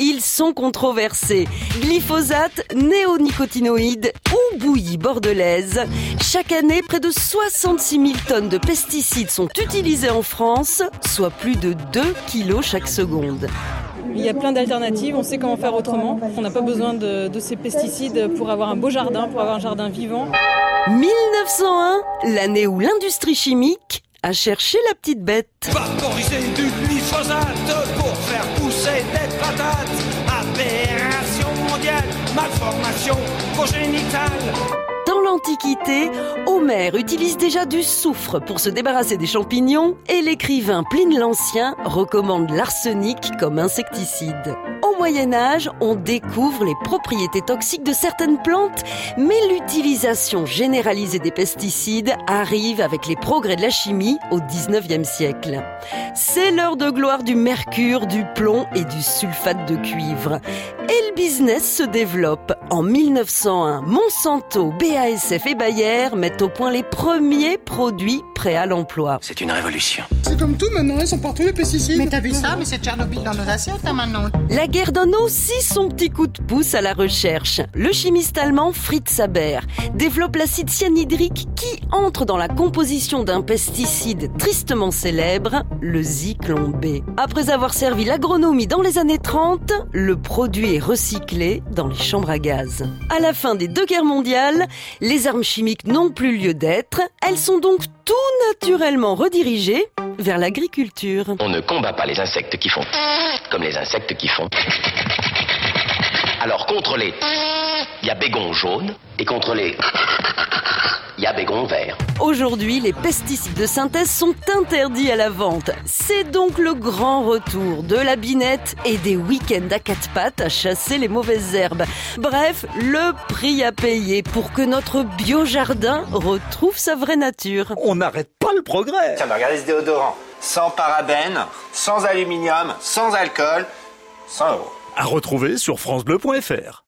Ils sont controversés. Glyphosate, néonicotinoïdes ou bouillie bordelaise. Chaque année, près de 66 000 tonnes de pesticides sont utilisés en France, soit plus de 2 kilos chaque seconde. Il y a plein d'alternatives, on sait comment faire autrement. On n'a pas besoin de, de, ces pesticides pour avoir un beau jardin, pour avoir un jardin vivant. 1901, l'année où l'industrie chimique a cherché la petite bête. Vaporiser du glyphosate pour faire pousser des patates. Dans l'Antiquité, Homère utilise déjà du soufre pour se débarrasser des champignons et l'écrivain Pline l'Ancien recommande l'arsenic comme insecticide. Au Moyen Âge, on découvre les propriétés toxiques de certaines plantes, mais l'utilisation généralisée des pesticides arrive avec les progrès de la chimie au 19e siècle. C'est l'heure de gloire du mercure, du plomb et du sulfate de cuivre. Et le business se développe. En 1901, Monsanto, BASF et Bayer mettent au point les premiers produits prêts à l'emploi. C'est une révolution. C'est comme tout maintenant, ils sont partout les pesticides. Mais t'as vu ça? Mais c'est Tchernobyl dans nos assiettes hein, maintenant. La guerre donne aussi son petit coup de pouce à la recherche. Le chimiste allemand Fritz Haber développe l'acide cyanhydrique qui entre dans la composition d'un pesticide tristement célèbre, le Zyklon B. Après avoir servi l'agronomie dans les années 30, le produit est recyclé dans les chambres à gaz. À la fin des deux guerres mondiales, les armes chimiques n'ont plus lieu d'être. Elles sont donc tout naturellement redirigées vers l'agriculture. On ne combat pas les insectes qui font comme les insectes qui font. Alors contre les il y a bégon jaune et contre les y a bégon vert. Aujourd'hui, les pesticides de synthèse sont interdits à la vente. C'est donc le grand retour de la binette et des week-ends à quatre pattes à chasser les mauvaises herbes. Bref, le prix à payer pour que notre biojardin retrouve sa vraie nature. On n'arrête pas le progrès. Tiens, regardez ce déodorant. Sans parabènes, sans aluminium, sans alcool, 100 euros. À retrouver sur FranceBleu.fr.